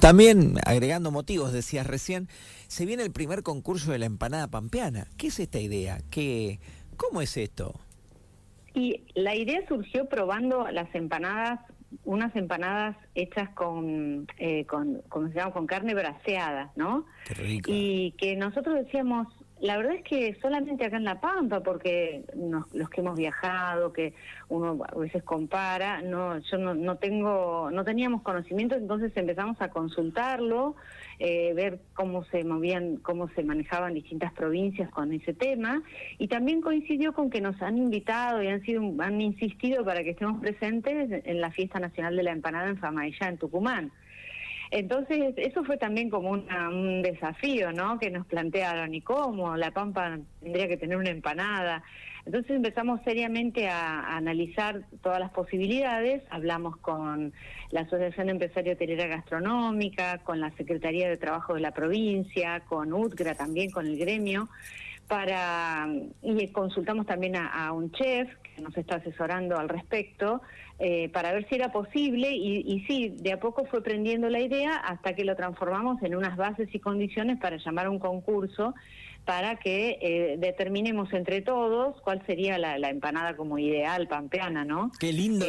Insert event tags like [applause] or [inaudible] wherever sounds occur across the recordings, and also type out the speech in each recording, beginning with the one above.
También, agregando motivos, decías recién, se viene el primer concurso de la empanada pampeana. ¿Qué es esta idea? ¿Qué, ¿Cómo es esto? Y la idea surgió probando las empanadas, unas empanadas hechas con, eh, con, se llama? Con carne braseada, ¿no? Qué rico. Y que nosotros decíamos, la verdad es que solamente acá en La Pampa, porque los que hemos viajado, que uno a veces compara, no, yo no, no tengo, no teníamos conocimiento, entonces empezamos a consultarlo, eh, ver cómo se movían, cómo se manejaban distintas provincias con ese tema, y también coincidió con que nos han invitado y han sido, han insistido para que estemos presentes en la fiesta nacional de la empanada en Famaillá, en Tucumán. Entonces, eso fue también como un desafío, ¿no? Que nos plantearon, ¿y cómo? La Pampa tendría que tener una empanada. Entonces empezamos seriamente a, analizar todas las posibilidades, hablamos con la Asociación Empresario Hotelera Gastronómica, con la Secretaría de Trabajo de la provincia, con UTGRA también, con el gremio, para y consultamos también a un chef que nos está asesorando al respecto eh, para ver si era posible y, y sí, de a poco fue prendiendo la idea hasta que lo transformamos en unas bases y condiciones para llamar a un concurso para que eh, determinemos entre todos cuál sería la, empanada como ideal pampeana, ¿no? Qué lindo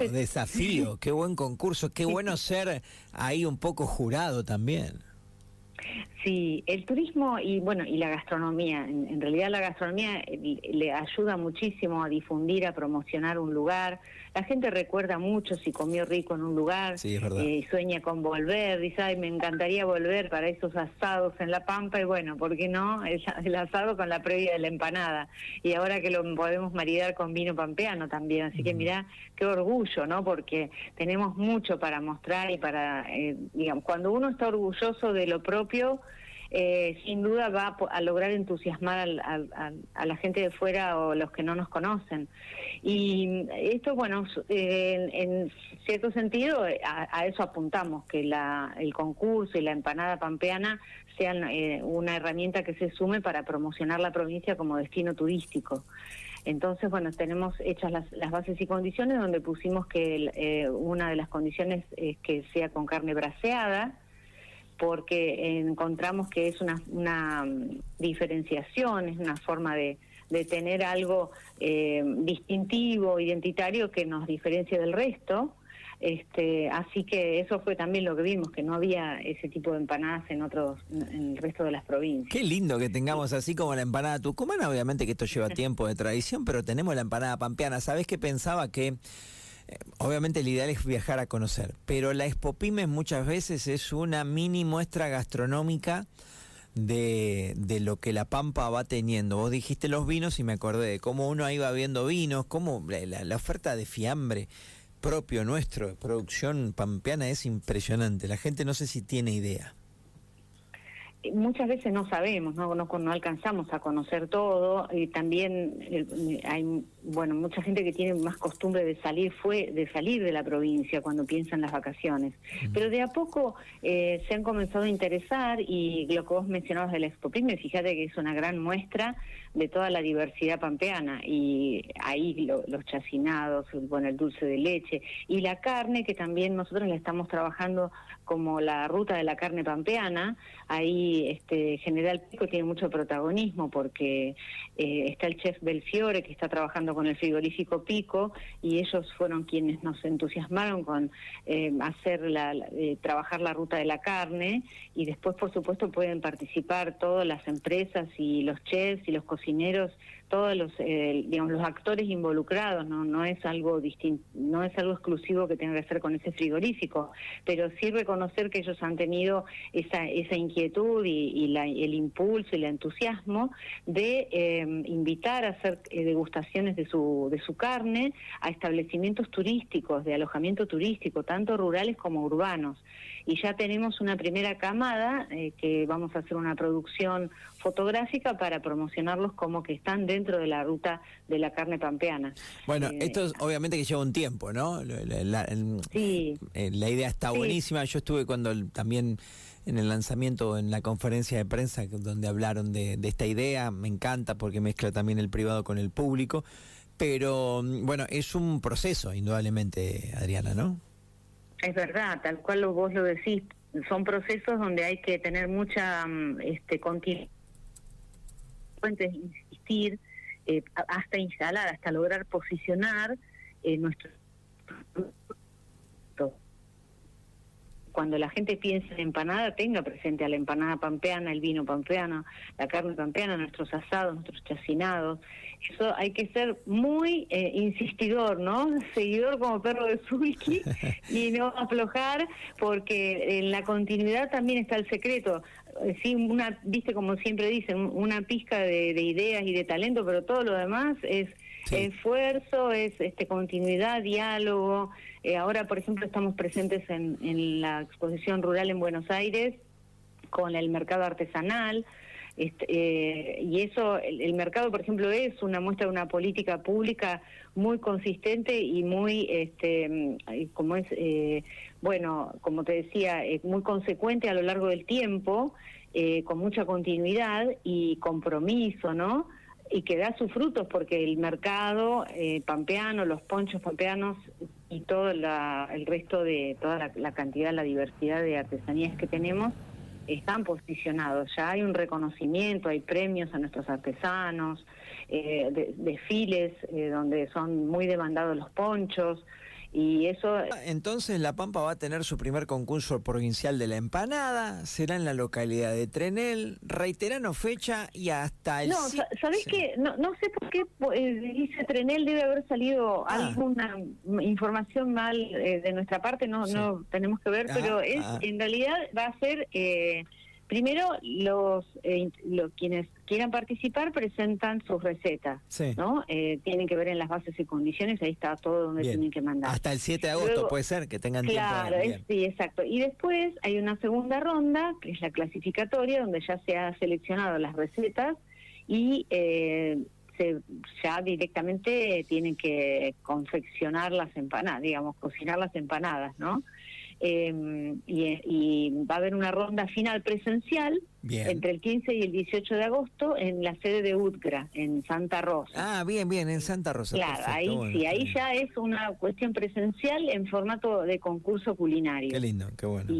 eh, desafío, qué buen concurso, qué bueno ser ahí un poco jurado también. Sí, el turismo y bueno y la gastronomía, en, realidad la gastronomía eh, le, ayuda muchísimo a difundir, a promocionar un lugar. La gente recuerda mucho si comió rico en un lugar, sí, eh, sueña con volver, dice, ay, me encantaría volver para esos asados en La Pampa y bueno, ¿por qué no? [laughs] El, asado con la previa de la empanada y ahora que lo podemos maridar con vino pampeano también, así que mira qué orgullo, ¿no? Porque tenemos mucho para mostrar y para, eh, digamos, cuando uno está orgulloso de lo propio eh, sin duda va a, lograr entusiasmar a la gente de fuera o los que no nos conocen. Y esto, bueno, eh, en, cierto sentido, a, eso apuntamos, que la, el concurso y la empanada pampeana sean eh, una herramienta que se sume para promocionar la provincia como destino turístico. Entonces, bueno, tenemos hechas las, las bases y condiciones donde pusimos que una de las condiciones es que sea con carne braseada, porque encontramos que es una, una mm, diferenciación, es una forma de, de tener algo eh, distintivo, identitario que nos diferencia del resto. Este, así que eso fue también lo que vimos, que no había ese tipo de empanadas en otros, en el resto de las provincias. Qué lindo que tengamos así como la empanada tucumana, obviamente que esto lleva [laughs] tiempo de tradición, pero tenemos la empanada pampeana. ¿Sabés qué pensaba que obviamente el ideal es viajar a conocer, pero la Expo Pymes muchas veces es una mini muestra gastronómica de, de, lo que la Pampa va teniendo. Vos dijiste los vinos y me acordé de cómo uno iba viendo vinos, cómo la, la oferta de fiambre propio nuestro, producción pampeana, es impresionante. La gente no sé si tiene idea muchas veces no sabemos, no, no, no alcanzamos a conocer todo y también hay bueno mucha gente que tiene más costumbre de salir fue de salir de la provincia cuando piensa en las vacaciones, pero de a poco eh, se han comenzado a interesar y lo que vos mencionabas del Expo Pyme, fíjate que es una gran muestra de toda la diversidad pampeana y ahí los chacinados, bueno el dulce de leche y la carne que también nosotros la estamos trabajando como la ruta de la carne pampeana, ahí este General Pico tiene mucho protagonismo porque eh, está el chef Belfiore que está trabajando con el frigorífico Pico y ellos fueron quienes nos entusiasmaron con eh, hacer la, eh, trabajar la ruta de la carne y después por supuesto pueden participar todas las empresas y los chefs y los cocineros todos los eh, digamos los actores involucrados no no es algo distinto no es algo exclusivo que tenga que hacer con ese frigorífico pero sí reconocer que ellos han tenido esa esa inquietud y, la, el impulso y el entusiasmo de em, invitar a hacer eh, degustaciones de su de su carne a establecimientos turísticos de alojamiento turístico tanto rurales como urbanos. Y ya tenemos una primera camada eh, que vamos a hacer una producción fotográfica para promocionarlos como que están dentro de la ruta de la carne pampeana. Bueno, eh, esto es, obviamente que lleva un tiempo, ¿no? La, sí. Eh, la idea está buenísima. Yo estuve cuando también en el lanzamiento, en la conferencia de prensa donde hablaron de, de esta idea, me encanta porque mezcla también el privado con el público. Pero bueno, es un proceso, indudablemente, Adriana, ¿no? Es verdad, tal cual vos lo decís, son procesos donde hay que tener mucha mm, este, continuidad, insistir, eh, hasta instalar, hasta lograr posicionar eh, nuestro cuando la gente piensa en empanada, tenga presente a la empanada pampeana, el vino pampeano, la carne pampeana, nuestros asados, nuestros chacinados. Eso hay que ser muy eh, insistidor, ¿no? [laughs] Seguidor como perro de Zulki [laughs] y no aflojar, porque en la continuidad también está el secreto. Eh, sí, una, viste como siempre dicen, una pizca de ideas y de talento, pero todo lo demás es Esfuerzo es este, continuidad, diálogo. Eh, ahora, por ejemplo, estamos presentes en, en, la exposición rural en Buenos Aires con el mercado artesanal. Este, eh, y eso, el, mercado, por ejemplo, es una muestra de una política pública muy consistente y muy, este, como es, eh, bueno, como te decía, muy consecuente a lo largo del tiempo, con mucha continuidad y compromiso, ¿no? y que da sus frutos porque el mercado eh, pampeano, los ponchos pampeanos y todo el resto de toda la, cantidad, la diversidad de artesanías que tenemos están posicionados. Ya hay un reconocimiento, hay premios a nuestros artesanos, eh, desfiles eh, donde son muy demandados los ponchos. Y eso... Entonces La Pampa va a tener su primer concurso provincial de la empanada, será en la localidad de Trenel, reiterano fecha y hasta el... No, ¿sabés qué? No, no sé por qué eh, dice Trenel, debe haber salido ah. alguna información mal eh, de nuestra parte, no no tenemos que ver, pero es ah. en realidad va a ser... Eh, Primero, los, eh, quienes quieran participar presentan sus recetas, ¿no? Eh, tienen que ver en las bases y condiciones, ahí está todo donde tienen que mandar. Hasta el 7 de agosto puede ser que tengan claro, tiempo. sí, exacto. Y después hay una segunda ronda, que es la clasificatoria, donde ya se han seleccionado las recetas y eh, se, ya directamente tienen que confeccionar las empanadas, digamos, cocinar las empanadas, ¿no? Em, y, va a haber una ronda final presencial entre el 15 y el 18 de agosto en la sede de UTGRA, en Santa Rosa. Ah, bien, bien, en Santa Rosa. Claro, ahí sí, ahí ya es una cuestión presencial en formato de concurso culinario. Qué lindo, qué bueno.